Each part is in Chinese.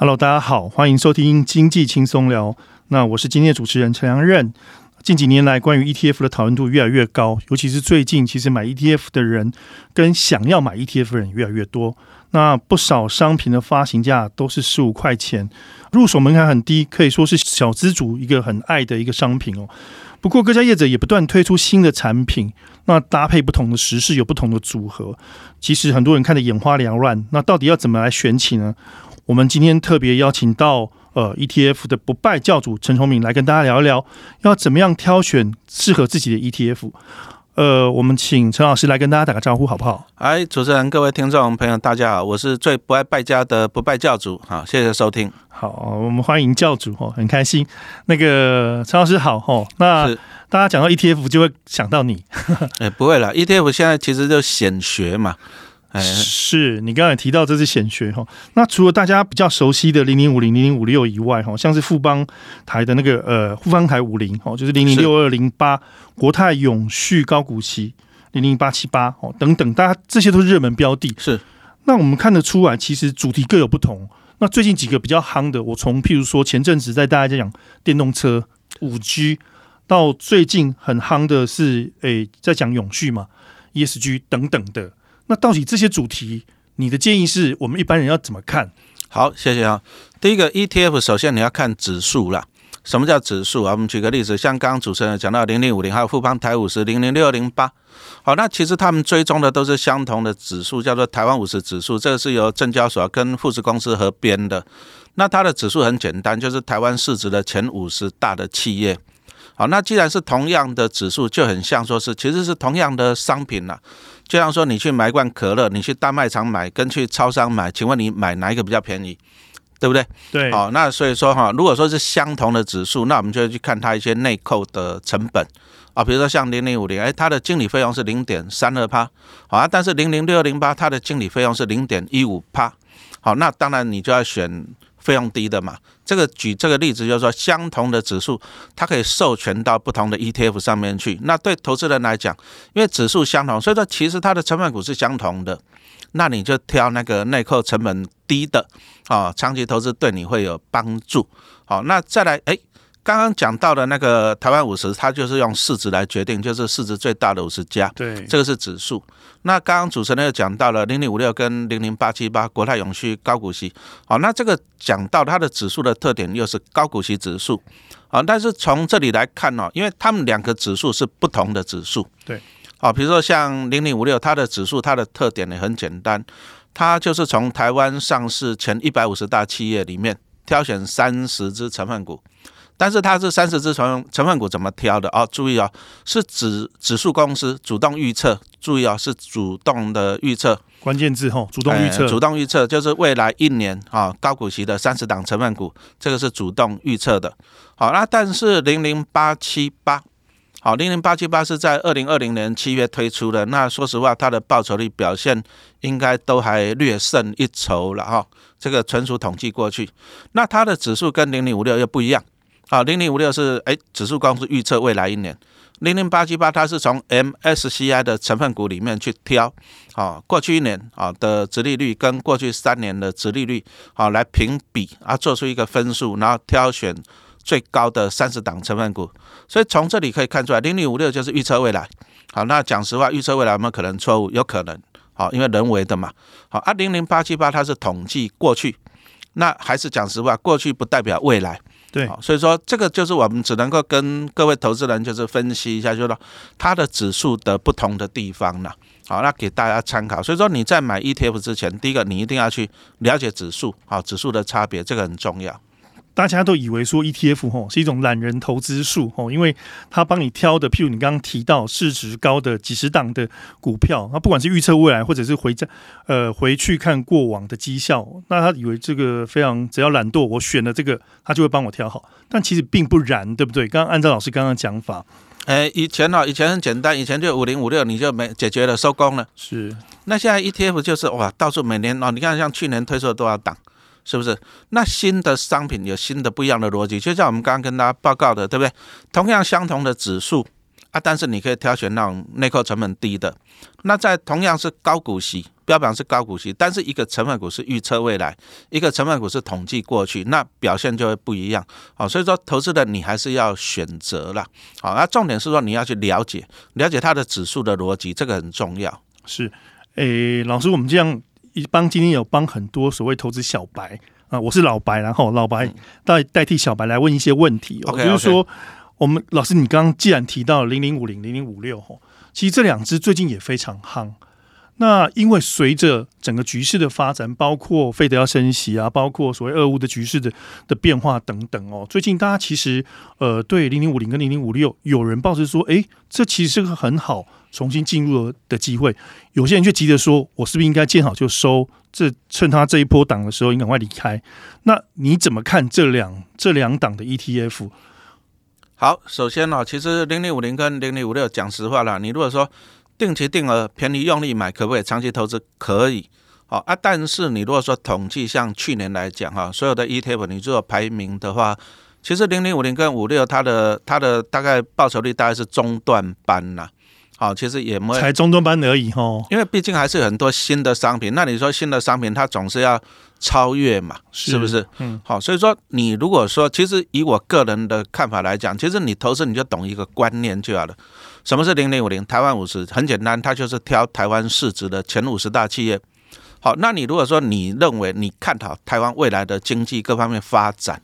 Hello，大家好，欢迎收听经济轻松聊。那我是今天的主持人陈良任。近几年来，关于 ETF 的讨论度越来越高，尤其是最近，其实买 ETF 的人跟想要买 ETF 的人越来越多。那不少商品的发行价都是十五块钱，入手门槛很低，可以说是小资族一个很爱的一个商品哦。不过各家业者也不断推出新的产品，那搭配不同的时事有不同的组合，其实很多人看得眼花缭乱。那到底要怎么来选起呢？我们今天特别邀请到呃 ETF 的不败教主陈崇明来跟大家聊一聊，要怎么样挑选适合自己的 ETF。呃，我们请陈老师来跟大家打个招呼，好不好？哎，主持人、各位听众朋友，大家好，我是最不爱败家的不败教主，好，谢谢收听。好，我们欢迎教主哦，很开心。那个陈老师好哦，那大家讲到 ETF 就会想到你。哎，不会了，ETF 现在其实就显学嘛。哎，是你刚才提到这是显学哈。那除了大家比较熟悉的零零五零、零零五六以外哈，像是富邦台的那个呃富邦台五零哦，就是零零六二零八国泰永续高股息零零八七八哦等等，大家这些都是热门标的。是，那我们看得出来，其实主题各有不同。那最近几个比较夯的，我从譬如说前阵子在大家在讲电动车五 G，到最近很夯的是诶、欸、在讲永续嘛 ESG 等等的。那到底这些主题，你的建议是我们一般人要怎么看？好，谢谢啊。第一个 ETF，首先你要看指数啦。什么叫指数啊？我们举个例子，像刚刚主持人讲到零零五零，还有富邦台五十、零零六零八。好，那其实他们追踪的都是相同的指数，叫做台湾五十指数。这个是由证交所跟富时公司合编的。那它的指数很简单，就是台湾市值的前五十大的企业。好，那既然是同样的指数，就很像说是其实是同样的商品了。就像说，你去买一罐可乐，你去大卖场买，跟去超商买，请问你买哪一个比较便宜？对不对？对。好，那所以说哈，如果说是相同的指数，那我们就会去看它一些内扣的成本啊，比如说像零零五零，哎，它的经理费用是零点三二趴，好啊，但是零零六二零八它的经理费用是零点一五趴，好，那当然你就要选。费用低的嘛，这个举这个例子就是说，相同的指数，它可以授权到不同的 ETF 上面去。那对投资人来讲，因为指数相同，所以说其实它的成本股是相同的，那你就挑那个内扣成本低的啊，长期投资对你会有帮助。好，那再来，哎。刚刚讲到的那个台湾五十，它就是用市值来决定，就是市值最大的五十家。对，这个是指数。那刚刚主持人又讲到了零零五六跟零零八七八国泰永续高股息。好，那这个讲到它的指数的特点又是高股息指数。好，但是从这里来看哦，因为它们两个指数是不同的指数。对。好，比如说像零零五六，它的指数它的特点也很简单，它就是从台湾上市前一百五十大企业里面挑选三十只成分股。但是它是三十只成成分股怎么挑的哦？注意哦，是指指数公司主动预测。注意哦，是主动的预测，关键字吼，主动预测。主动预测就是未来一年啊高股息的三十档成分股，这个是主动预测的。好，那但是零零八七八，好，零零八七八是在二零二零年七月推出的。那说实话，它的报酬率表现应该都还略胜一筹了哈。这个纯属统计过去。那它的指数跟零零五六又不一样。好，零零五六是哎，指数公司预测未来一年，零零八七八它是从 MSCI 的成分股里面去挑，啊，过去一年啊的殖利率跟过去三年的殖利率，好来评比啊，做出一个分数，然后挑选最高的三十档成分股。所以从这里可以看出来，零零五六就是预测未来。好，那讲实话，预测未来有没有可能错误？有可能，好，因为人为的嘛。好，啊，零零八七八它是统计过去，那还是讲实话，过去不代表未来。对，所以说这个就是我们只能够跟各位投资人就是分析一下，就是说它的指数的不同的地方呢，好，那给大家参考。所以说你在买 ETF 之前，第一个你一定要去了解指数，好，指数的差别，这个很重要。大家都以为说 ETF 吼是一种懒人投资术吼，因为他帮你挑的，譬如你刚刚提到市值高的几十档的股票，那不管是预测未来或者是回在呃回去看过往的绩效，那他以为这个非常只要懒惰，我选了这个，他就会帮我挑好，但其实并不然，对不对？刚刚按照老师刚刚讲法，哎，以前呢，以前很简单，以前就五零五六你就没解决了，收工了。是，那现在 ETF 就是哇，到处每年哦，你看像去年推出了多少档？是不是？那新的商品有新的不一样的逻辑，就像我们刚刚跟大家报告的，对不对？同样相同的指数啊，但是你可以挑选那种内扣成本低的。那在同样是高股息标榜是高股息，但是一个成分股是预测未来，一个成分股是统计过去，那表现就会不一样。好，所以说投资的你还是要选择啦。好，那重点是说你要去了解，了解它的指数的逻辑，这个很重要。是，诶，老师，我们这样一帮今天有帮很多所谓投资小白啊，我是老白，然后老白代代替小白来问一些问题。哦，就是说，我们老师，你刚刚既然提到零零五零、零零五六，吼，其实这两只最近也非常夯。那因为随着整个局势的发展，包括费德要升息啊，包括所谓俄乌的局势的的变化等等哦，最近大家其实呃对零零五零跟零零五六有人抱着说，哎，这其实是个很好重新进入的机会。有些人却急着说，我是不是应该见好就收？这趁他这一波档的时候，应该赶快离开。那你怎么看这两这两档的 ETF？好，首先呢，其实零零五零跟零零五六，讲实话了，你如果说。定期定额便宜用力买可不可以？长期投资可以，好啊。但是你如果说统计像去年来讲哈，所有的 ETF 你做排名的话，其实零零五零跟五六它的它的大概报酬率大概是中段班呐。好，其实也没有才中中班而已哦。因为毕竟还是有很多新的商品，那你说新的商品它总是要超越嘛，是，是不是？嗯，好，所以说你如果说其实以我个人的看法来讲，其实你投资你就懂一个观念就好了。什么是零零五零？台湾五十很简单，它就是挑台湾市值的前五十大企业。好，那你如果说你认为你看好台湾未来的经济各方面发展，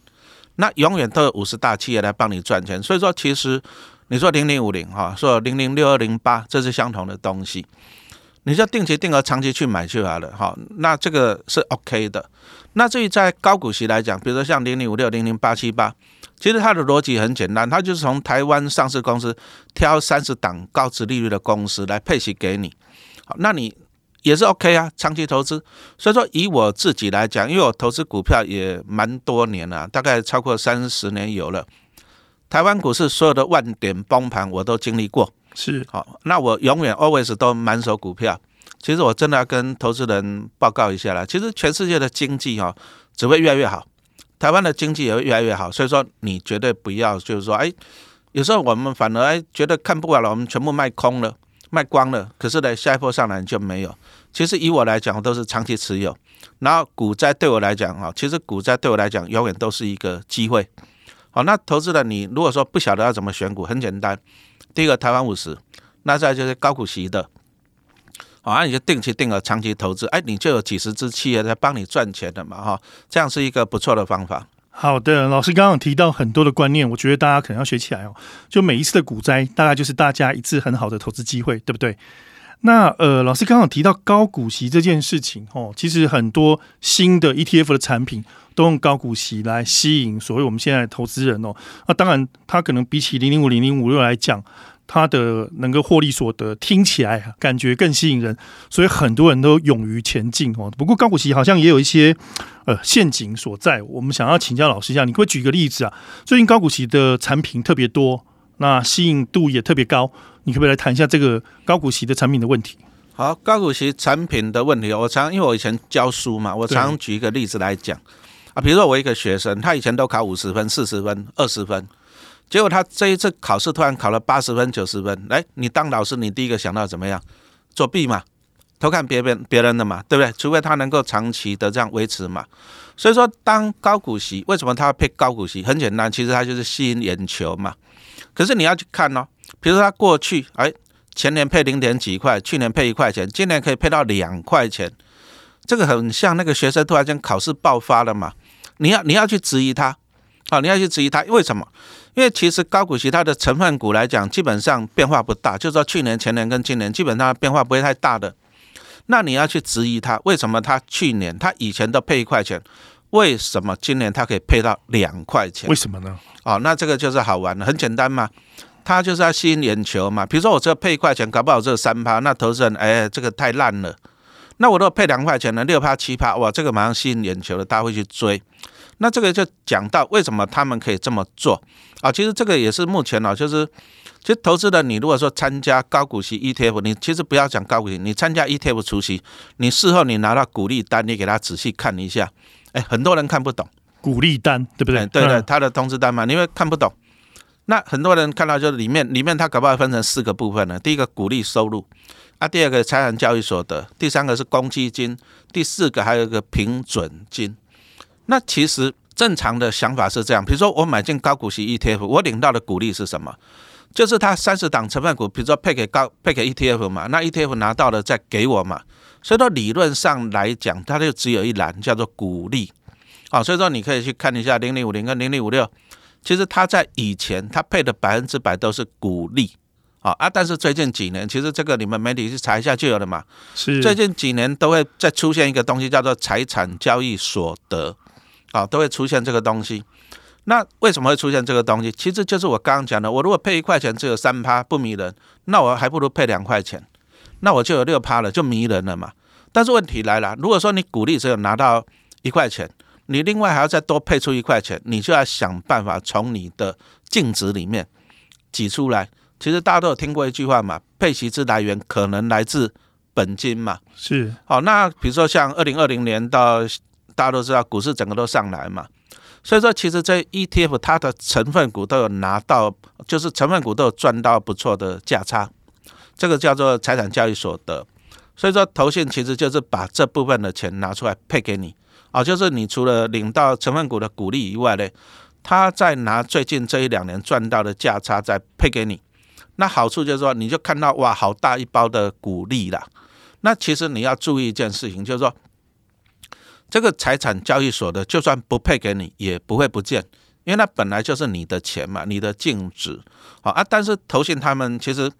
那永远都有五十大企业来帮你赚钱。所以说，其实你说零零五零哈，说零零六二零八，这是相同的东西，你就定期定额长期去买就好了好。那这个是 OK 的。那至于在高股息来讲，比如说像零零五六零零八七八。其实它的逻辑很简单，它就是从台湾上市公司挑三十档高值利率的公司来配息给你，好，那你也是 OK 啊，长期投资。所以说以我自己来讲，因为我投资股票也蛮多年了，大概超过三十年有了。台湾股市所有的万点崩盘我都经历过，是好，那我永远 always 都满手股票。其实我真的要跟投资人报告一下啦，其实全世界的经济哈只会越来越好。台湾的经济也会越来越好，所以说你绝对不要就是说，哎，有时候我们反而哎觉得看不完了，我们全部卖空了，卖光了。可是呢，下一波上来就没有。其实以我来讲，我都是长期持有。然后股灾对我来讲，哈，其实股灾对我来讲永远都是一个机会。好，那投资人你如果说不晓得要怎么选股，很简单，第一个台湾五十，那再就是高股息的。啊，你就定期定额长期投资，哎，你就有几十只企业在帮你赚钱的嘛，哈，这样是一个不错的方法。好的，老师刚刚提到很多的观念，我觉得大家可能要学起来哦。就每一次的股灾，大概就是大家一次很好的投资机会，对不对？那呃，老师刚刚有提到高股息这件事情哦，其实很多新的 ETF 的产品都用高股息来吸引所谓我们现在投资人哦。那当然，它可能比起零零五零零五六来讲。它的能够获利所得听起来感觉更吸引人，所以很多人都勇于前进哦。不过高股息好像也有一些呃陷阱所在，我们想要请教老师一下，你可不可以举个例子啊？最近高股息的产品特别多，那吸引度也特别高，你可不可以来谈一下这个高股息的产品的问题？好，高股息产品的问题，我常因为我以前教书嘛，我常举一个例子来讲啊，比如说我一个学生，他以前都考五十分、四十分、二十分。结果他这一次考试突然考了八十分、九十分，来，你当老师，你第一个想到怎么样？作弊嘛，偷看别人别人的嘛，对不对？除非他能够长期的这样维持嘛。所以说，当高股息，为什么他要配高股息？很简单，其实他就是吸引眼球嘛。可是你要去看哦，比如说他过去，哎，前年配零点几块，去年配一块钱，今年可以配到两块钱，这个很像那个学生突然间考试爆发了嘛。你要你要去质疑他，啊，你要去质疑他，为什么？因为其实高股息它的成分股来讲，基本上变化不大，就是说去年、前年跟今年基本上变化不会太大的。那你要去质疑它，为什么它去年它以前都配一块钱，为什么今年它可以配到两块钱？为什么呢？哦，那这个就是好玩了，很简单嘛，它就是要吸引眼球嘛。比如说我这配一块钱，搞不好这三趴，那投资人哎，这个太烂了。那我如果配两块钱呢，六趴、七趴，哇，这个马上吸引眼球了，大家会去追。那这个就讲到为什么他们可以这么做啊？其实这个也是目前啊，就是其实投资的你如果说参加高股息 ETF，你其实不要讲高股息，你参加 ETF 除息，你事后你拿到股利单，你给他仔细看一下，哎，很多人看不懂鼓励单对不对？对对，他的通知单嘛，因为看不懂。那很多人看到就是里面里面他搞不好分成四个部分呢。第一个鼓励收入，啊，第二个财产交易所得，第三个是公积金，第四个还有一个平准金。那其实正常的想法是这样，比如说我买进高股息 ETF，我领到的鼓励是什么？就是它三十档成分股，比如说配给高配给 ETF 嘛，那 ETF 拿到了再给我嘛。所以说理论上来讲，它就只有一栏叫做股利。啊，所以说你可以去看一下零零五零跟零零五六。其实它在以前，它配的百分之百都是股利，啊啊！但是最近几年，其实这个你们媒体去查一下就有了嘛。是。最近几年都会再出现一个东西，叫做财产交易所得，啊，都会出现这个东西。那为什么会出现这个东西？其实就是我刚刚讲的，我如果配一块钱只有三趴不迷人，那我还不如配两块钱，那我就有六趴了，就迷人了嘛。但是问题来了，如果说你股利只有拿到一块钱。你另外还要再多配出一块钱，你就要想办法从你的净值里面挤出来。其实大家都有听过一句话嘛，配息之来源可能来自本金嘛。是。好，那比如说像二零二零年到大家都知道股市整个都上来嘛，所以说其实这 ETF 它的成分股都有拿到，就是成分股都有赚到不错的价差，这个叫做财产交易所得。所以说投信其实就是把这部分的钱拿出来配给你。啊，就是你除了领到成分股的股利以外呢，他再拿最近这一两年赚到的价差再配给你，那好处就是说，你就看到哇，好大一包的股利啦。那其实你要注意一件事情，就是说，这个财产交易所的就算不配给你，也不会不见，因为那本来就是你的钱嘛，你的净值。好啊，但是投信他们其实，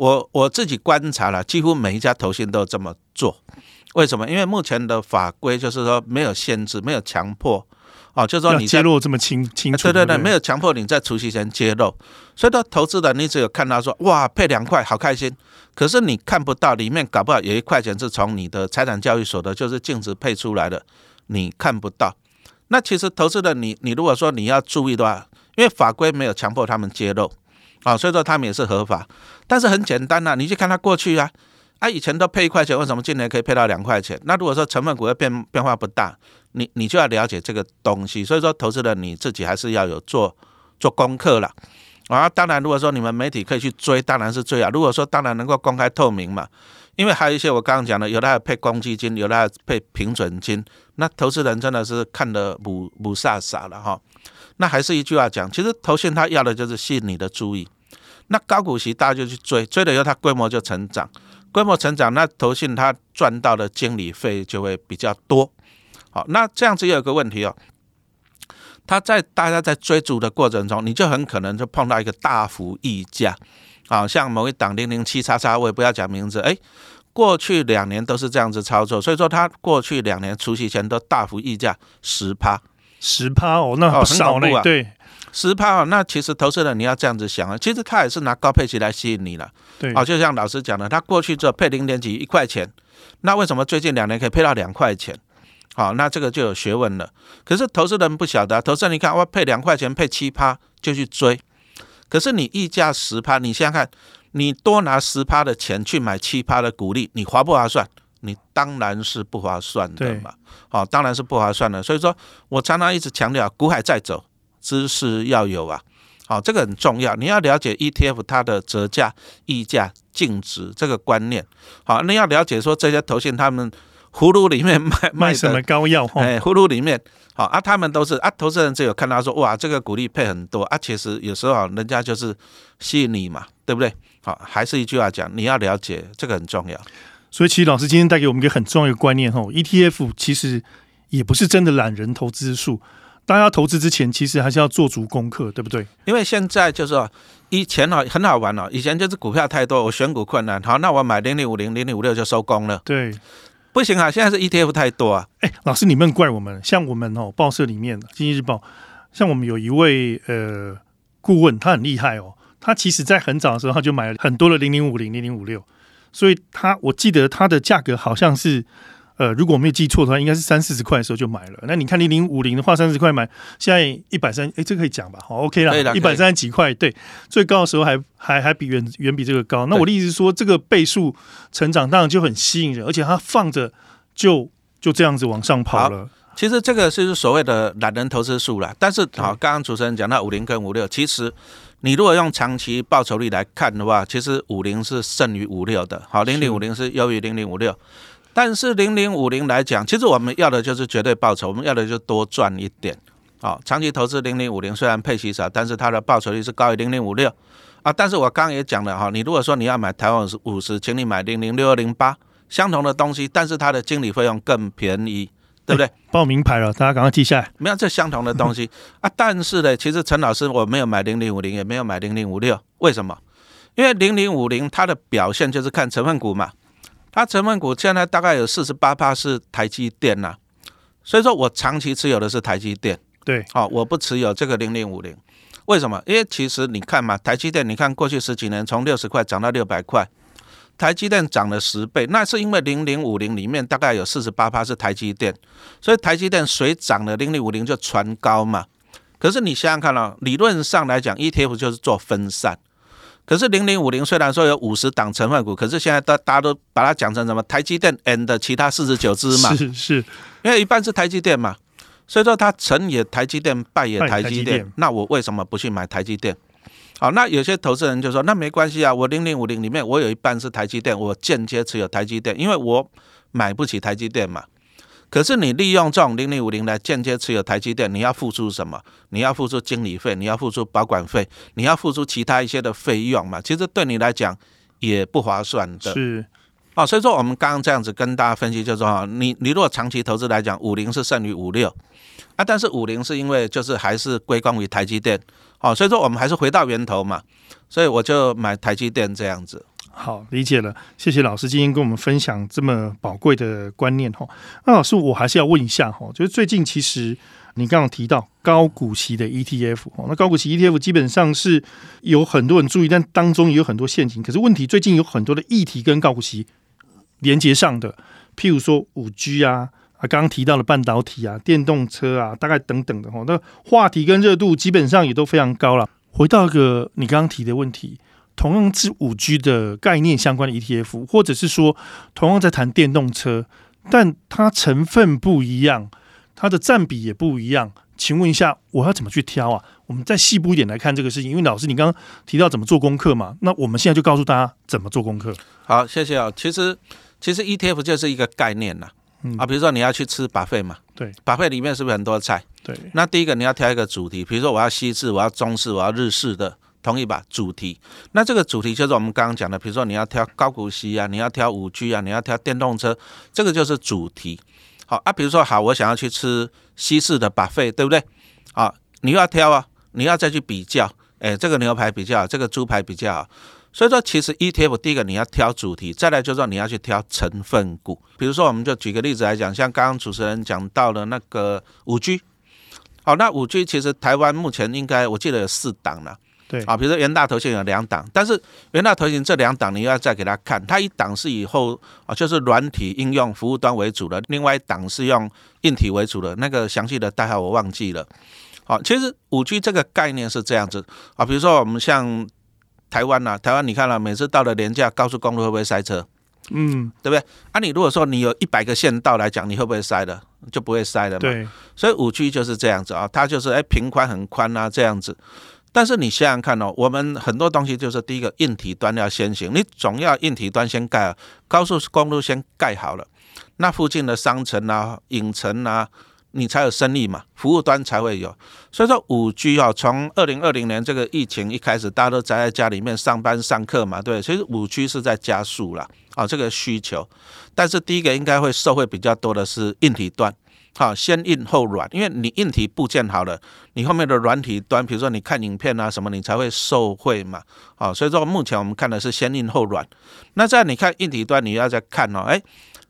我我自己观察了，几乎每一家投信都这么做。为什么？因为目前的法规就是说没有限制，没有强迫，哦，就是说你揭露这么清清楚，对对对，没有强迫你在除夕前揭露，所以说投资的你只有看到说哇配两块好开心，可是你看不到里面搞不好有一块钱是从你的财产交易所得就是净值配出来的，你看不到。那其实投资的你，你如果说你要注意的话，因为法规没有强迫他们揭露，啊，所以说他们也是合法，但是很简单呐，你去看他过去啊。啊，以前都配一块钱，为什么今年可以配到两块钱？那如果说成分股的变变化不大，你你就要了解这个东西。所以说，投资人你自己还是要有做做功课了。啊，当然，如果说你们媒体可以去追，当然是追啊。如果说当然能够公开透明嘛，因为还有一些我刚刚讲的，有的还配公积金，有的还配平准金，那投资人真的是看得雾雾煞煞了哈。那还是一句话讲，其实投信他要的就是吸引你的注意。那高股息大家就去追，追了以后它规模就成长。规模成长，那投信它赚到的经理费就会比较多。好，那这样子也有个问题哦，它在大家在追逐的过程中，你就很可能就碰到一个大幅溢价。啊，像某一档零零七叉叉，我也不要讲名字。哎，过去两年都是这样子操作，所以说它过去两年除夕前都大幅溢价十趴，十趴哦，那很少呢，哦，对。十趴，那其实投资人你要这样子想啊，其实他也是拿高配息来吸引你了。对，哦，就像老师讲的，他过去只有配零点几一块钱，那为什么最近两年可以配到两块钱？好，那这个就有学问了。可是投资人不晓得，投资人你看我配两块钱配七趴就去追，可是你溢价十趴，你想想看，你多拿十趴的钱去买七趴的股利，你划不划算？你当然是不划算的嘛。好，当然是不划算的。所以说我常常一直强调，股海在走。知识要有啊，好，这个很重要。你要了解 ETF 它的折价、溢价、净值这个观念。好，那要了解说这些投信他们葫芦里面卖卖什么膏药？哎，葫芦里面好啊，他们都是啊，投资人只有看到说哇，这个股利配很多啊，其实有时候人家就是吸引你嘛，对不对？好，还是一句话讲，你要了解这个很重要。所以，其实老师今天带给我们一个很重要的观念哈，ETF 其实也不是真的懒人投资术。大家投资之前，其实还是要做足功课，对不对？因为现在就是说，以前哦很好玩哦，以前就是股票太多，我选股困难，好，那我买零零五零、零零五六就收工了。对，不行啊，现在是 ETF 太多啊。哎，老师，你们怪我们？像我们哦，报社里面《经济日报》，像我们有一位呃顾问，他很厉害哦。他其实在很早的时候，他就买了很多的零零五零、零零五六，所以他我记得他的价格好像是。呃，如果我没有记错的话，应该是三四十块的时候就买了。那你看零零五零的话，三十块买，现在一百三，哎，这个可以讲吧？好，OK 了，一百三十几块，对，最高的时候还还还比远远比这个高。那我的意思是说，这个倍数成长当然就很吸引人，而且它放着就就这样子往上跑了。其实这个是所谓的懒人投资术了。但是好，刚刚主持人讲到五零跟五六，其实你如果用长期报酬率来看的话，其实五零是胜于五六的。好，零零五零是优于零零五六。但是零零五零来讲，其实我们要的就是绝对报酬，我们要的就是多赚一点。好，长期投资零零五零虽然配息少，但是它的报酬率是高于零零五六啊。但是我刚刚也讲了哈，你如果说你要买台湾五十，请你买零零六二零八，相同的东西，但是它的经理费用更便宜，对不对？报名牌了，大家赶快记下来。没有这相同的东西啊，但是呢，其实陈老师我没有买零零五零，也没有买零零五六，为什么？因为零零五零它的表现就是看成分股嘛。它成分股现在大概有四十八趴是台积电呐，所以说我长期持有的是台积电，对，好，我不持有这个零零五零，为什么？因为其实你看嘛，台积电，你看过去十几年从六十块涨到六百块，台积电涨了十倍，那是因为零零五零里面大概有四十八趴是台积电，所以台积电水涨了，零零五零就传高嘛。可是你想想看哦，理论上来讲，ETF 就是做分散。可是零零五零虽然说有五十档成分股，可是现在大大家都把它讲成什么台积电 and 其他四十九只嘛，是是，因为一半是台积电嘛，所以说它成也台积电，败也台积电。那我为什么不去买台积电？好，那有些投资人就说，那没关系啊，我零零五零里面我有一半是台积电，我间接持有台积电，因为我买不起台积电嘛。可是你利用这种零零五零来间接持有台积电，你要付出什么？你要付出经理费，你要付出保管费，你要付出其他一些的费用嘛？其实对你来讲也不划算的。是，哦，所以说我们刚刚这样子跟大家分析，就是说，你你如果长期投资来讲，五零是胜于五六啊，但是五零是因为就是还是归功于台积电，哦，所以说我们还是回到源头嘛，所以我就买台积电这样子。好，理解了，谢谢老师今天跟我们分享这么宝贵的观念哈。那老师，我还是要问一下哈，就是最近其实你刚刚提到高股息的 ETF，那高股息 ETF 基本上是有很多人注意，但当中也有很多陷阱。可是问题最近有很多的议题跟高股息连接上的，譬如说五 G 啊，啊刚刚提到的半导体啊、电动车啊，大概等等的哈，那话题跟热度基本上也都非常高了。回到一个你刚刚提的问题。同样是五 G 的概念相关的 ETF，或者是说同样在谈电动车，但它成分不一样，它的占比也不一样。请问一下，我要怎么去挑啊？我们再细部一点来看这个事情，因为老师你刚刚提到怎么做功课嘛，那我们现在就告诉大家怎么做功课。好，谢谢啊。其实其实 ETF 就是一个概念呐，嗯、啊，比如说你要去吃 buffet 嘛，对，buffet 里面是不是很多菜？对，那第一个你要挑一个主题，比如说我要西式，我要中式，我要日式的。同意吧？主题，那这个主题就是我们刚刚讲的，比如说你要挑高股息啊，你要挑五 G 啊，你要挑电动车，这个就是主题。好啊，比如说好，我想要去吃西式的扒费对不对？啊，你要挑啊，你要再去比较，哎，这个牛排比较好，这个猪排比较好。所以说，其实 ETF 第一个你要挑主题，再来就是说你要去挑成分股。比如说，我们就举个例子来讲，像刚刚主持人讲到的那个五 G，好，那五 G 其实台湾目前应该我记得有四档了。对啊，比如说元大投信有两档，但是元大投信这两档你要再给他看，它一档是以后啊就是软体应用服务端为主的，另外一档是用硬体为主的，那个详细的代号我忘记了。好，其实五 G 这个概念是这样子啊，比如说我们像台湾呐，台湾你看了，每次到了连假高速公路会不会塞车？嗯，对不对？啊，你如果说你有一百个线道来讲，你会不会塞的？就不会塞的嘛。对，所以五 G 就是这样子啊，它就是哎平宽很宽啊这样子。但是你想想看哦，我们很多东西就是第一个硬体端要先行，你总要硬体端先盖，高速公路先盖好了，那附近的商城啊、影城啊，你才有生意嘛，服务端才会有。所以说五 G 啊，从二零二零年这个疫情一开始，大家都宅在家里面上班上课嘛，对，其实五 G 是在加速了啊，这个需求。但是第一个应该会受惠比较多的是硬体端。好，先硬后软，因为你硬体部件好了，你后面的软体端，比如说你看影片啊什么，你才会受惠嘛。好，所以说目前我们看的是先硬后软。那在你看硬体端，你要再看哦，哎，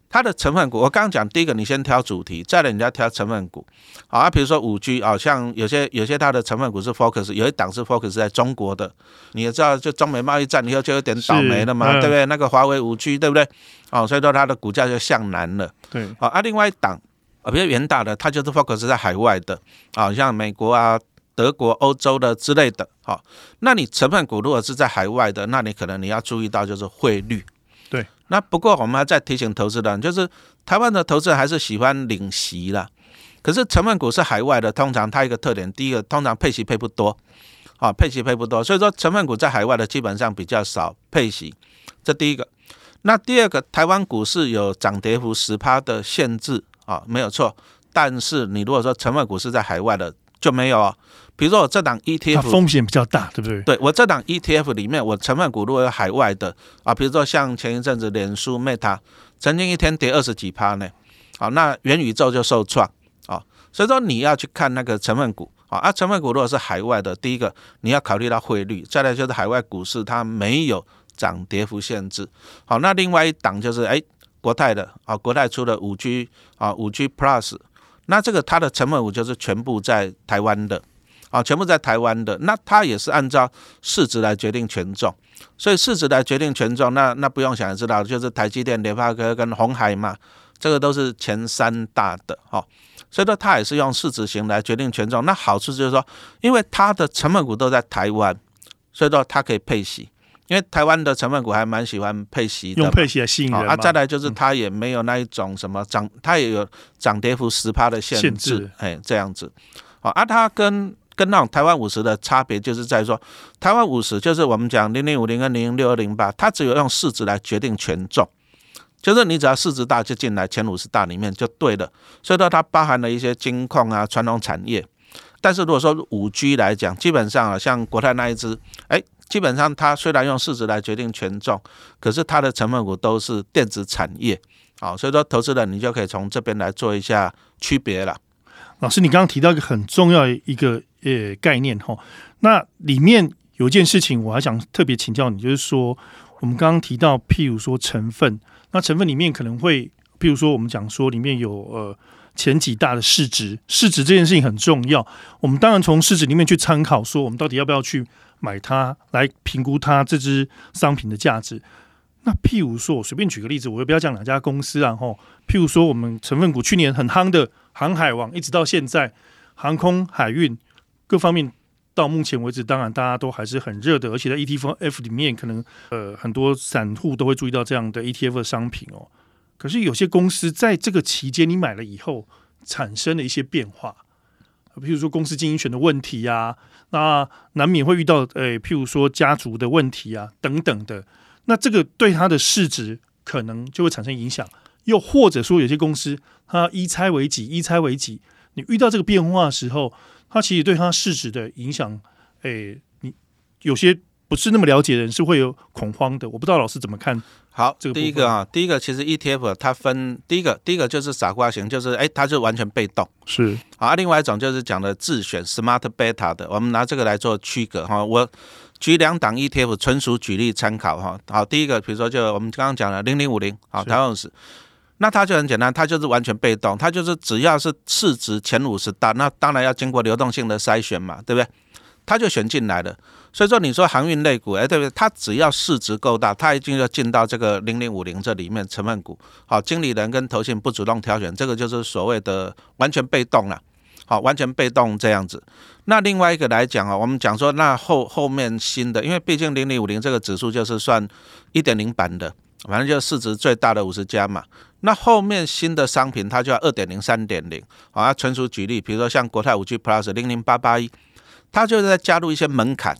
它的成分股，我刚刚讲第一个，你先挑主题，再来你要挑成分股。好啊，比如说五 G 啊，像有些有些它的成分股是 focus，有一档是 focus 在中国的，你也知道，就中美贸易战以后就有点倒霉了嘛，对不对？那个华为五 G 对不对？哦，所以说它的股价就向南了。对，好啊，另外一档。啊，比较远大的，它就是 focus 在海外的，啊，像美国啊、德国、欧洲的之类的，好，那你成分股如果是在海外的，那你可能你要注意到就是汇率。对，那不过我们还在提醒投资人，就是台湾的投资人还是喜欢领息啦，可是成分股是海外的，通常它一个特点，第一个通常配息配不多，啊，配息配不多，所以说成分股在海外的基本上比较少配息，这第一个。那第二个，台湾股市有涨跌幅十趴的限制啊，没有错。但是你如果说成分股是在海外的，就没有。比如说我这档 ETF 风险比较大，对不对？对，我这档 ETF 里面，我成分股如果有海外的啊，比如说像前一阵子脸书 Meta 曾经一天跌二十几趴呢，好，那元宇宙就受创啊。所以说你要去看那个成分股啊，啊，成分股如果是海外的，第一个你要考虑到汇率，再来就是海外股市它没有。涨跌幅限制，好，那另外一档就是哎，国泰的啊，国泰出的五 G 啊，五 G Plus，那这个它的成本股就是全部在台湾的啊，全部在台湾的，那它也是按照市值来决定权重，所以市值来决定权重，那那不用想也知道，就是台积电、联发科跟红海嘛，这个都是前三大的哈，所以说它也是用市值型来决定权重，那好处就是说，因为它的成本股都在台湾，所以说它可以配息。因为台湾的成分股还蛮喜欢配息的，用配息来吸引人。啊，再来就是它也没有那一种什么涨，它也有涨跌幅十趴的限制，哎，这样子。啊，啊，它跟跟那种台湾五十的差别就是在说，台湾五十就是我们讲零零五零跟零零六二零八，它只有用市值来决定权重，就是你只要市值大就进来前五十大里面就对了。所以说它包含了一些金矿啊、传统产业。但是如果说五 G 来讲，基本上啊，像国泰那一支，哎。基本上，它虽然用市值来决定权重，可是它的成分股都是电子产业，好，所以说投资人你就可以从这边来做一下区别了。老师，你刚刚提到一个很重要一个呃概念哈，那里面有一件事情我还想特别请教你，就是说我们刚刚提到，譬如说成分，那成分里面可能会，譬如说我们讲说里面有呃前几大的市值，市值这件事情很重要，我们当然从市值里面去参考，说我们到底要不要去。买它来评估它这支商品的价值。那譬如说，我随便举个例子，我也不要讲两家公司啊，吼。譬如说，我们成分股去年很夯的航海王，一直到现在，航空海运各方面到目前为止，当然大家都还是很热的，而且在 ETF F 里面，可能呃很多散户都会注意到这样的 ETF 的商品哦。可是有些公司在这个期间你买了以后，产生了一些变化。譬如说公司经营权的问题呀、啊，那难免会遇到诶、譬如说家族的问题啊等等的，那这个对它的市值可能就会产生影响。又或者说有些公司它一拆为几，一拆为几，你遇到这个变化的时候，它其实对它市值的影响，诶、你有些不是那么了解的人是会有恐慌的。我不知道老师怎么看。好，这个第一个啊，第一个其实 ETF 它分第一个，第一个就是傻瓜型，就是哎，它就完全被动，是啊。另外一种就是讲的自选 Smart Beta 的，我们拿这个来做区隔哈。我举两档 ETF，纯属举例参考哈。好，第一个比如说就我们刚刚讲的零零五零，好，台湾五十，那它就很简单，它就是完全被动，它就是只要是市值前五十大，那当然要经过流动性的筛选嘛，对不对？它就选进来了。所以说，你说航运类股，哎，对不对？它只要市值够大，它已经要进到这个零零五零这里面成分股。好，经理人跟投信不主动挑选，这个就是所谓的完全被动了。好，完全被动这样子。那另外一个来讲啊，我们讲说，那后后面新的，因为毕竟零零五零这个指数就是算一点零版的，反正就是市值最大的五十家嘛。那后面新的商品，它就要二点零、三点零。好，纯属举例，比如说像国泰五 G Plus 零零八八一，它就是在加入一些门槛。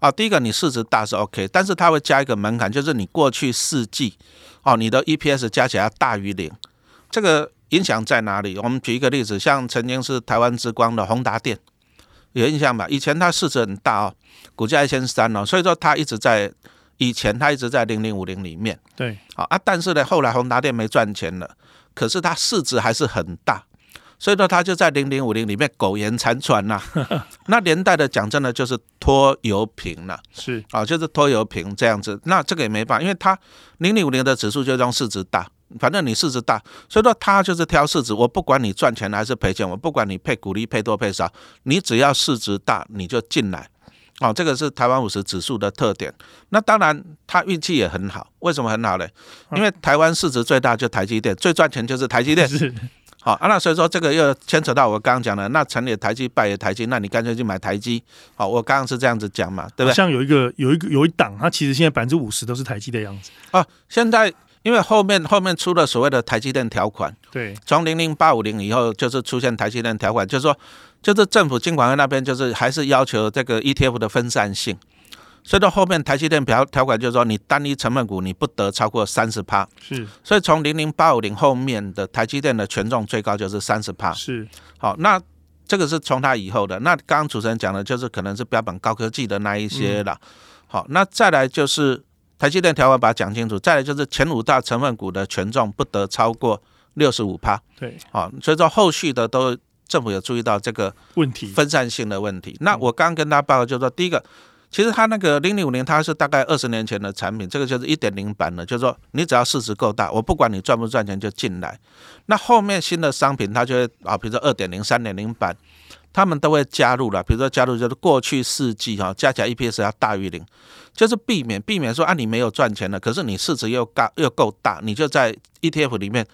啊，第一个你市值大是 OK，但是它会加一个门槛，就是你过去四季哦，你的 EPS 加起来要大于零，这个影响在哪里？我们举一个例子，像曾经是台湾之光的宏达电，有印象吧？以前它市值很大哦，股价一千三哦，所以说它一直在以前它一直在零零五零里面，对，好啊，但是呢，后来宏达电没赚钱了，可是它市值还是很大。所以说，他就在零零五零里面苟延残喘呐。那年代的讲真的，就是拖油瓶了。是啊，就是拖油瓶这样子。那这个也没办法，因为他零零五零的指数就用市值大，反正你市值大，所以说他就是挑市值。我不管你赚钱还是赔钱，我不管你配股利配多配少，你只要市值大，你就进来。哦，这个是台湾五十指数的特点。那当然，他运气也很好。为什么很好呢？因为台湾市值最大就台积电，最赚钱就是台积电。好啊，那所以说这个又牵扯到我刚刚讲的，那成也台积，败也台积，那你干脆去买台积。好，我刚刚是这样子讲嘛，对不对？像有一个有一个有一档，它其实现在百分之五十都是台积的样子。啊，现在因为后面后面出了所谓的台积电条款，对，从零零八五零以后就是出现台积电条款，就是说，就是政府金管会那边就是还是要求这个 ETF 的分散性，所以到后面台积电条条款就是说，你单一成分股你不得超过三十趴，是，所以从零零八五零后面的台积电的权重最高就是三十趴，是，好，那这个是从它以后的，那刚刚主持人讲的就是可能是标本高科技的那一些了，好，那再来就是。台积电条款把它讲清楚，再来就是前五大成分股的权重不得超过六十五趴。对，好，所以说后续的都政府有注意到这个问题，分散性的问题。那我刚刚跟大家报告就是说，第一个，其实它那个零零五零它是大概二十年前的产品，这个就是一点零版的，就是说你只要市值够大，我不管你赚不赚钱就进来。那后面新的商品它就会啊，比如说二点零、三点零版。他们都会加入了，比如说加入就是过去四季哈，加起来 EPS 要大于零，就是避免避免说啊，你没有赚钱了，可是你市值又高又够大，你就在 ETF 里面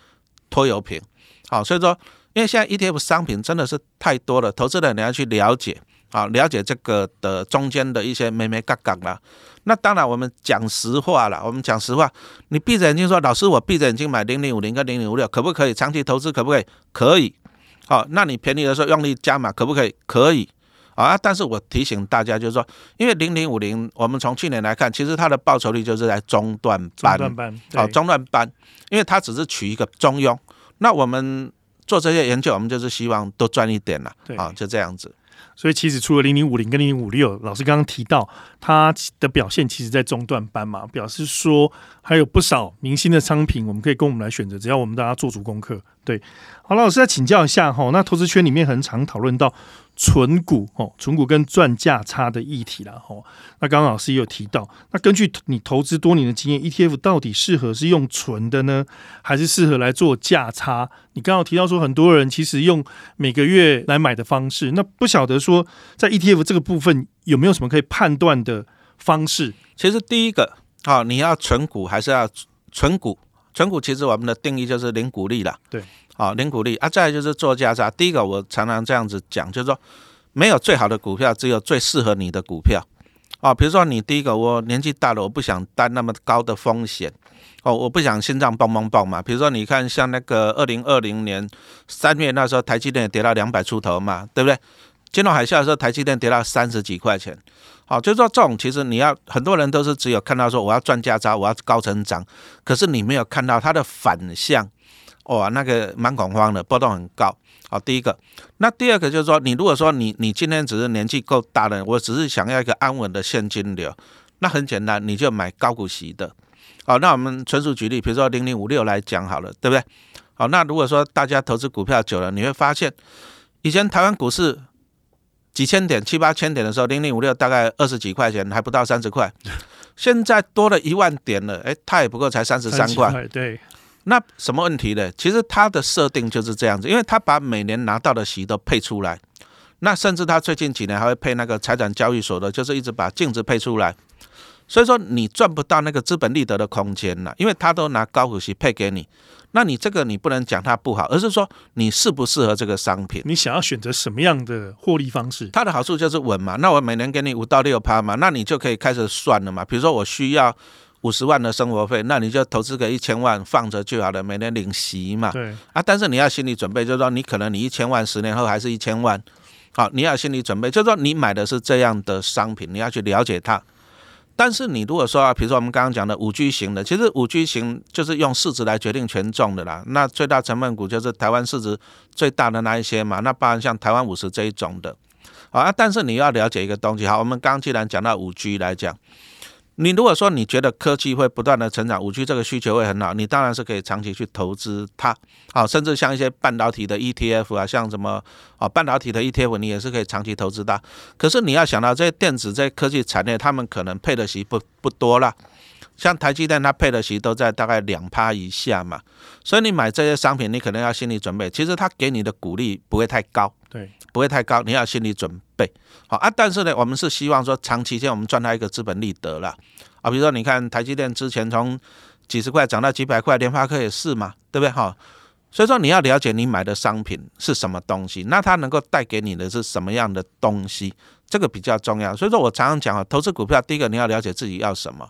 拖油瓶。好，所以说因为现在 ETF 商品真的是太多了，投资人你要去了解啊，了解这个的中间的一些眉眉角角啦。那当然我们讲实话了，我们讲实话，你闭着眼睛说，老师我闭着眼睛买零零五零跟零零五六可不可以长期投资？可不可以？可以。好，那你便宜的时候用力加码可不可以？可以啊，但是我提醒大家，就是说，因为零零五零，我们从去年来看，其实它的报酬率就是在中段班，中段班，好，中段班，因为它只是取一个中庸。那我们做这些研究，我们就是希望多赚一点了，啊，就这样子。所以其实除了零零五零跟零零五六，老师刚刚提到它的表现，其实在中段班嘛，表示说还有不少明星的商品，我们可以供我们来选择，只要我们大家做足功课。对，好了，老师再请教一下哈，那投资圈里面很常讨论到。存股哦，存股跟赚价差的议题啦，哦。那刚刚老师也有提到，那根据你投资多年的经验，ETF 到底适合是用存的呢，还是适合来做价差？你刚刚提到说，很多人其实用每个月来买的方式，那不晓得说在 ETF 这个部分有没有什么可以判断的方式？其实第一个，好，你要存股还是要存股？存股其实我们的定义就是零股利啦。对。好，零股利啊，再就是做价差。第一个，我常常这样子讲，就是说，没有最好的股票，只有最适合你的股票。啊，比如说你第一个，我年纪大了，我不想担那么高的风险。哦，我不想心脏蹦蹦蹦嘛。比如说，你看像那个二零二零年三月那时候，台积电也跌到两百出头嘛，对不对？金融海啸的时候，台积电跌到三十几块钱。好，就是说这种其实你要很多人都是只有看到说我要赚价差，我要高成长，可是你没有看到它的反向。哇，那个蛮恐慌的，波动很高。好，第一个，那第二个就是说，你如果说你你今天只是年纪够大了，我只是想要一个安稳的现金流，那很简单，你就买高股息的。好，那我们纯属举例，比如说零零五六来讲好了，对不对？好，那如果说大家投资股票久了，你会发现，以前台湾股市几千点、七八千点的时候，零零五六大概二十几块钱，还不到三十块，现在多了一万点了，哎，它也不过才三十三块，对。那什么问题呢？其实它的设定就是这样子，因为它把每年拿到的息都配出来，那甚至它最近几年还会配那个财产交易所的，就是一直把净值配出来，所以说你赚不到那个资本利得的空间了，因为他都拿高股息配给你，那你这个你不能讲它不好，而是说你适不适合这个商品，你想要选择什么样的获利方式？它的好处就是稳嘛，那我每年给你五到六趴嘛，那你就可以开始算了嘛，比如说我需要。五十万的生活费，那你就投资个一千万放着就好了，每年领息嘛。对啊，但是你要心理准备，就是说你可能你一千万十年后还是一千万，好，你要心理准备，就是说你买的是这样的商品，你要去了解它。但是你如果说啊，比如说我们刚刚讲的五 G 型的，其实五 G 型就是用市值来决定权重的啦。那最大成分股就是台湾市值最大的那一些嘛，那包含像台湾五十这一种的，啊，但是你要了解一个东西，好，我们刚刚既然讲到五 G 来讲。你如果说你觉得科技会不断的成长，五 G 这个需求会很好，你当然是可以长期去投资它，好，甚至像一些半导体的 ETF 啊，像什么啊半导体的 ETF，你也是可以长期投资的。可是你要想到这些电子、这些科技产业，他们可能配的息不不多了，像台积电它配的息都在大概两趴以下嘛，所以你买这些商品，你可能要心理准备，其实它给你的鼓励不会太高，对，不会太高，你要心理准备。好啊，但是呢，我们是希望说长期间我们赚到一个资本利得了啊。比如说，你看台积电之前从几十块涨到几百块，联发科也是嘛，对不对？哈，所以说你要了解你买的商品是什么东西，那它能够带给你的是什么样的东西，这个比较重要。所以说我常常讲啊，投资股票，第一个你要了解自己要什么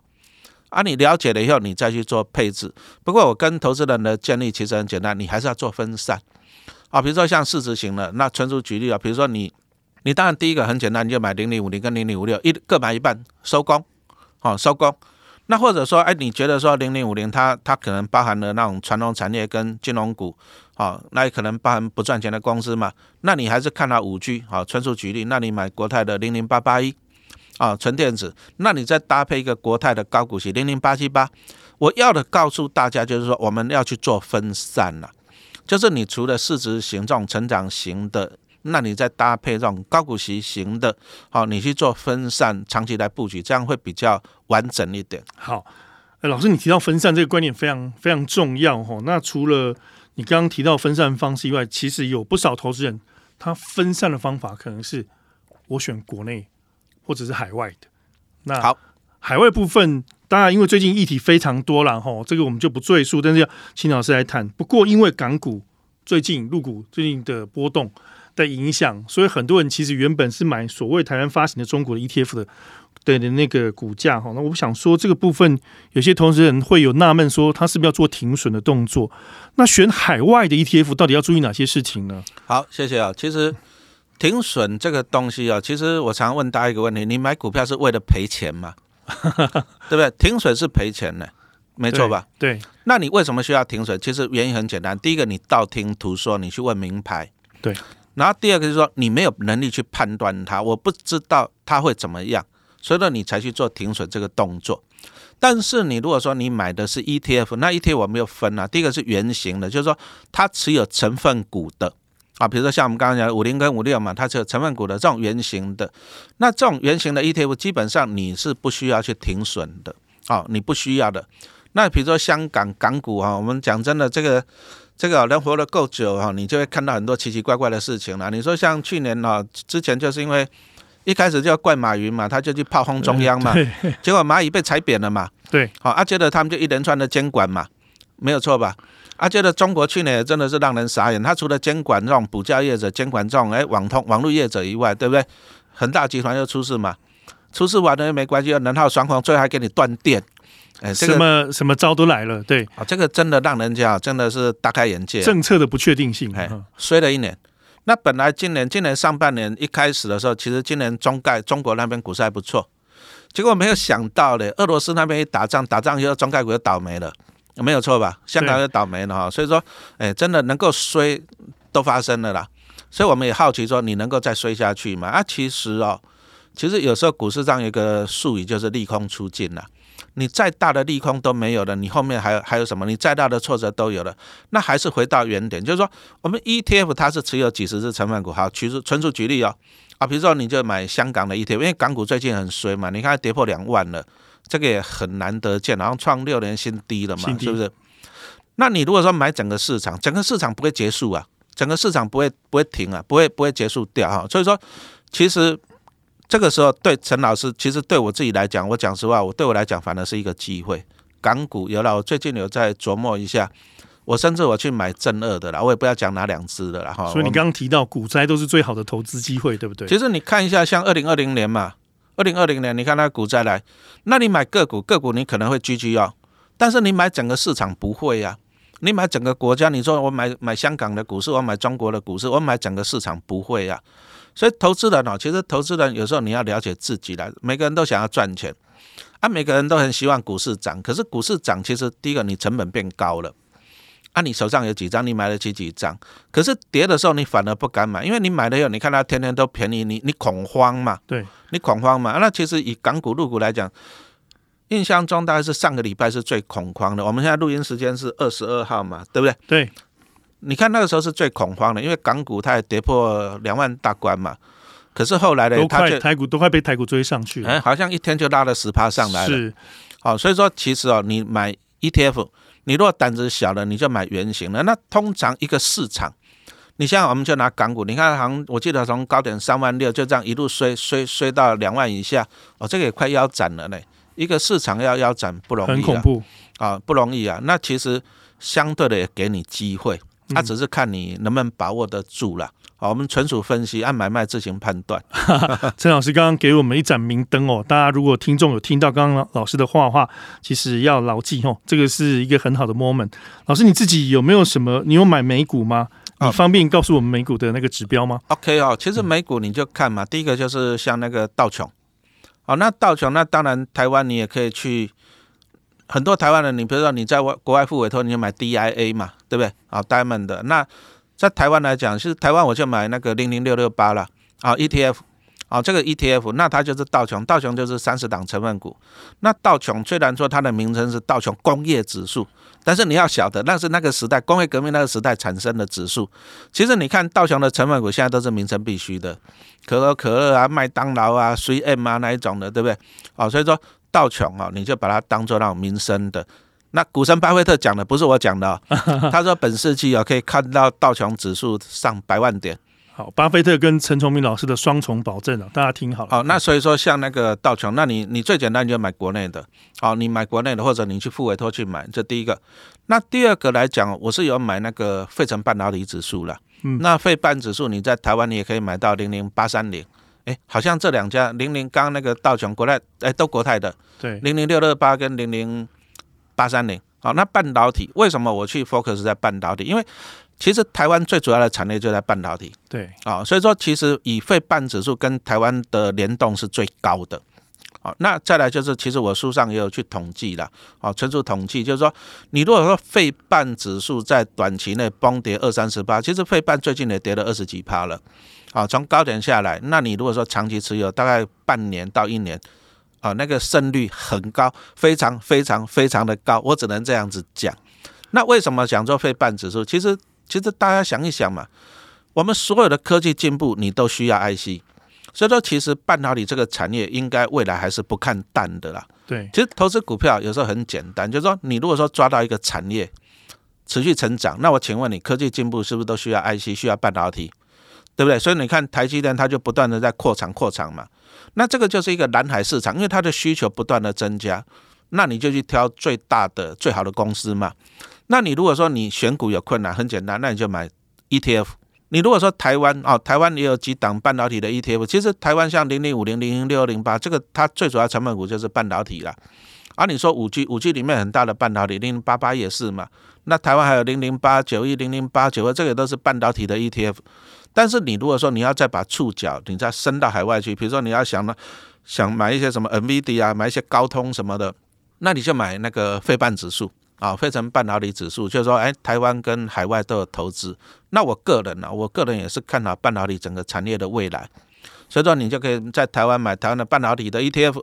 啊，你了解了以后，你再去做配置。不过我跟投资人的建议其实很简单，你还是要做分散啊。比如说像市值型的，那纯属举例啊。比如说你，你当然第一个很简单，你就买零零五零跟零零五六，一各买一半，收工，好收工。那或者说，哎，你觉得说零零五零它它可能包含了那种传统产业跟金融股，好，那也可能包含不赚钱的公司嘛？那你还是看它五 G，好，纯属举例，那你买国泰的零零八八一。啊，纯电子，那你再搭配一个国泰的高股息零零八七八，我要的告诉大家就是说，我们要去做分散了，就是你除了市值型这种成长型的，那你再搭配这种高股息型的，好，你去做分散，长期来布局，这样会比较完整一点。好，呃，老师，你提到分散这个观念非常非常重要哈。那除了你刚刚提到分散方式以外，其实有不少投资人他分散的方法可能是我选国内。或者是海外的，那好，海外部分当然因为最近议题非常多了哈，这个我们就不赘述，但是要请老师来谈。不过因为港股最近入股最近的波动的影响，所以很多人其实原本是买所谓台湾发行的中国的 ETF 的对的那个股价哈。那我想说这个部分有些投资人会有纳闷，说他是不是要做停损的动作？那选海外的 ETF 到底要注意哪些事情呢？好，谢谢啊。其实。停损这个东西啊，其实我常问大家一个问题：你买股票是为了赔钱吗？对不对？停损是赔钱的，没错吧？对。对，那你为什么需要停损？其实原因很简单：第一个，你道听途说，你去问名牌；对。然后第二个就是说，你没有能力去判断它，我不知道它会怎么样，所以说你才去做停损这个动作。但是你如果说你买的是 ETF，那 ETF 我没有分啊。第一个是圆形的，就是说它持有成分股的。啊，比如说像我们刚刚讲的五零跟五六嘛，它是有成分股的这种圆形的，那这种圆形的 ETF 基本上你是不需要去停损的，啊，你不需要的。那比如说香港港股啊，我们讲真的，这个这个人活得够久哈，你就会看到很多奇奇怪怪的事情了。你说像去年啊，之前就是因为一开始就要怪马云嘛，他就去炮轰中央嘛，结果蚂蚁被踩扁了嘛，对，好，啊，接着他们就一连串的监管嘛，没有错吧？啊，觉得中国去年真的是让人傻眼。他除了监管这种补教业者、监管这种哎网通网络业者以外，对不对？恒大集团又出事嘛，出事完了又没关系，能耗双控，最后还给你断电。哎，这个、什么什么招都来了，对啊，这个真的让人家真的是大开眼界。政策的不确定性，哎，衰了一年。那本来今年今年上半年一开始的时候，其实今年中概中国那边股市还不错，结果没有想到嘞，俄罗斯那边一打仗，打仗以后中概股就倒霉了。没有错吧？香港就倒霉了哈，所以说，哎，真的能够衰都发生了啦。所以我们也好奇说，你能够再衰下去吗？啊，其实哦，其实有时候股市上有一个术语就是利空出尽了。你再大的利空都没有了，你后面还有还有什么？你再大的挫折都有了，那还是回到原点，就是说，我们 ETF 它是持有几十只成分股，好，其实纯属举例哦。啊，比如说你就买香港的 ETF，因为港股最近很衰嘛，你看跌破两万了。这个也很难得见，然后创六年新低了嘛，是不是？那你如果说买整个市场，整个市场不会结束啊，整个市场不会不会停啊，不会不会结束掉哈。所以说，其实这个时候对陈老师，其实对我自己来讲，我讲实话，我对我来讲反而是一个机会。港股有了，我最近有在琢磨一下，我甚至我去买正二的了，我也不要讲哪两只的了哈。所以你刚刚提到股灾都是最好的投资机会，对不对？其实你看一下，像二零二零年嘛。二零二零年，你看那股灾来，那你买个股，个股你可能会 GG 哦，但是你买整个市场不会呀、啊。你买整个国家，你说我买买香港的股市，我买中国的股市，我买整个市场不会呀、啊。所以投资人哦，其实投资人有时候你要了解自己来，每个人都想要赚钱，啊，每个人都很希望股市涨，可是股市涨，其实第一个你成本变高了。啊，你手上有几张，你买得起几张？可是跌的时候，你反而不敢买，因为你买了以后，你看它天天都便宜，你你恐慌嘛？对，你恐慌嘛？那其实以港股、入股来讲，印象中大概是上个礼拜是最恐慌的。我们现在录音时间是二十二号嘛，对不对？对。你看那个时候是最恐慌的，因为港股它也跌破两万大关嘛。可是后来呢，都快台股都快被台股追上去了，哎，好像一天就拉了十趴上来了。是。好，所以说其实哦，你买 ETF。你如果胆子小了，你就买圆形的。那通常一个市场，你像我们就拿港股，你看好像我记得从高点三万六就这样一路衰衰衰到两万以下，哦，这个也快腰斩了呢。一个市场要腰斩不容易，很恐怖啊，不容易啊。那其实相对的也给你机会它只是看你能不能把握得住了。好，我们纯属分析，按买卖自行判断。陈老师刚刚给我们一盏明灯哦，大家如果听众有听到刚刚老师的话的话，其实要牢记哦，这个是一个很好的 moment。老师你自己有没有什么？你有买美股吗？你方便告诉我们美股的那个指标吗？OK 哦，其实美股你就看嘛，第一个就是像那个道琼，哦，那道琼那当然台湾你也可以去，很多台湾人，你比如说你在外国外付委托，你就买 DIA 嘛，对不对？啊，Diamond 的那。在台湾来讲，其实台湾我就买那个零零六六八了啊，ETF 啊，这个 ETF 那它就是道琼，道琼就是三十档成分股。那道琼虽然说它的名称是道琼工业指数，但是你要晓得，那是那个时代工业革命那个时代产生的指数。其实你看道琼的成分股现在都是名称必须的，可口可乐啊、麦当劳啊、CM 啊那一种的，对不对？啊，所以说道琼啊，你就把它当做那种民生的。那股神巴菲特讲的不是我讲的，他说本世纪啊可以看到道琼指数上百万点。好，巴菲特跟陈崇明老师的双重保证啊，大家听好了。好，那所以说像那个道琼，那你你最简单你就买国内的，好，你买国内的或者你去付委托去买，这第一个。那第二个来讲，我是有买那个费城半导体指数了。嗯，那费半指数你在台湾你也可以买到零零八三零，哎，好像这两家零零刚刚那个道琼国泰，哎，都国泰的。对，零零六六八跟零零。八三零，好，那半导体为什么我去 focus 在半导体？因为其实台湾最主要的产业就在半导体，对，啊，所以说其实以费半指数跟台湾的联动是最高的，好，那再来就是其实我书上也有去统计了，啊，纯属统计，就是说你如果说费半指数在短期内崩跌二三十八，其实费半最近也跌了二十几趴了，啊，从高点下来，那你如果说长期持有，大概半年到一年。啊，那个胜率很高，非常非常非常的高，我只能这样子讲。那为什么想做费半指数？其实，其实大家想一想嘛，我们所有的科技进步，你都需要 IC，所以说其实半导体这个产业应该未来还是不看淡的啦。对，其实投资股票有时候很简单，就是说你如果说抓到一个产业持续成长，那我请问你，科技进步是不是都需要 IC，需要半导体？对不对？所以你看台积电，它就不断的在扩厂扩厂嘛。那这个就是一个蓝海市场，因为它的需求不断的增加，那你就去挑最大的、最好的公司嘛。那你如果说你选股有困难，很简单，那你就买 ETF。你如果说台湾哦，台湾也有几档半导体的 ETF，其实台湾像零零五零、零零六零八，这个它最主要成分股就是半导体了。而、啊、你说五 G，五 G 里面很大的半导体零零八八也是嘛。那台湾还有零零八九一、零零八九二，这个都是半导体的 ETF。但是你如果说你要再把触角你再伸到海外去，比如说你要想呢，想买一些什么 NVD 啊，买一些高通什么的，那你就买那个费半指数啊，费城半导体指数，就是说，哎，台湾跟海外都有投资。那我个人呢，我个人也是看好半导体整个产业的未来，所以说你就可以在台湾买台湾的半导体的 ETF，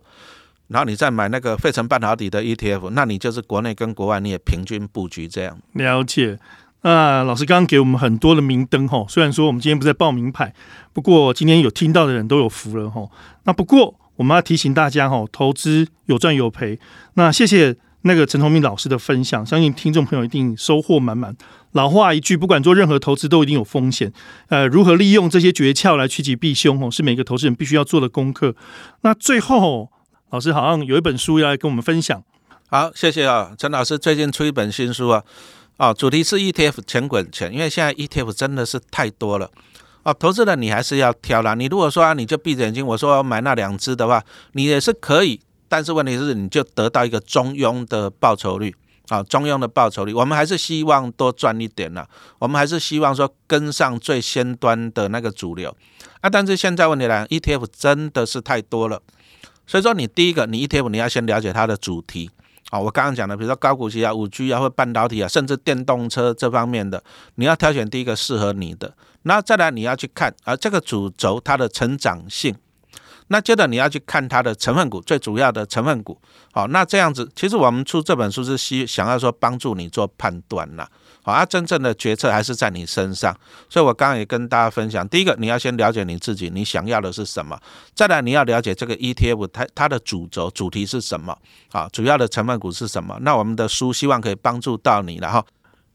然后你再买那个费城半导体的 ETF，那你就是国内跟国外你也平均布局这样。了解。那老师刚刚给我们很多的明灯哈，虽然说我们今天不在报名牌，不过今天有听到的人都有福了哈。那不过我们要提醒大家哈，投资有赚有赔。那谢谢那个陈崇明老师的分享，相信听众朋友一定收获满满。老话一句，不管做任何投资都一定有风险，呃，如何利用这些诀窍来趋吉避凶哦，是每个投资人必须要做的功课。那最后，老师好像有一本书要来跟我们分享。好，谢谢啊，陈老师最近出一本新书啊。哦，主题是 ETF 钱滚钱，因为现在 ETF 真的是太多了。哦，投资人你还是要挑啦。你如果说啊，你就闭着眼睛，我说要买那两只的话，你也是可以。但是问题是，你就得到一个中庸的报酬率啊，中庸的报酬率。我们还是希望多赚一点呢。我们还是希望说跟上最先端的那个主流啊。但是现在问题来，ETF 真的是太多了。所以说，你第一个，你 ETF 你要先了解它的主题。啊，我刚刚讲的，比如说高股息啊、五 G 啊，或半导体啊，甚至电动车这方面的，你要挑选第一个适合你的。那再来你要去看啊，这个主轴它的成长性。那接着你要去看它的成分股，最主要的成分股。好，那这样子，其实我们出这本书是希想要说帮助你做判断啦。好，啊，真正的决策还是在你身上。所以我刚刚也跟大家分享，第一个你要先了解你自己，你想要的是什么。再来你要了解这个 ETF 它它的主轴主题是什么，啊，主要的成分股是什么。那我们的书希望可以帮助到你了哈。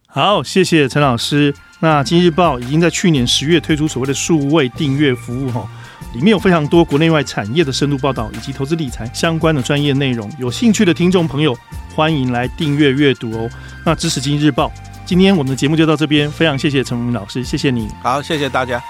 好，谢谢陈老师。那今日报已经在去年十月推出所谓的数位订阅服务哈。里面有非常多国内外产业的深度报道，以及投资理财相关的专业内容。有兴趣的听众朋友，欢迎来订阅阅读哦。那支持经济日报，今天我们的节目就到这边，非常谢谢陈明老师，谢谢你。好，谢谢大家。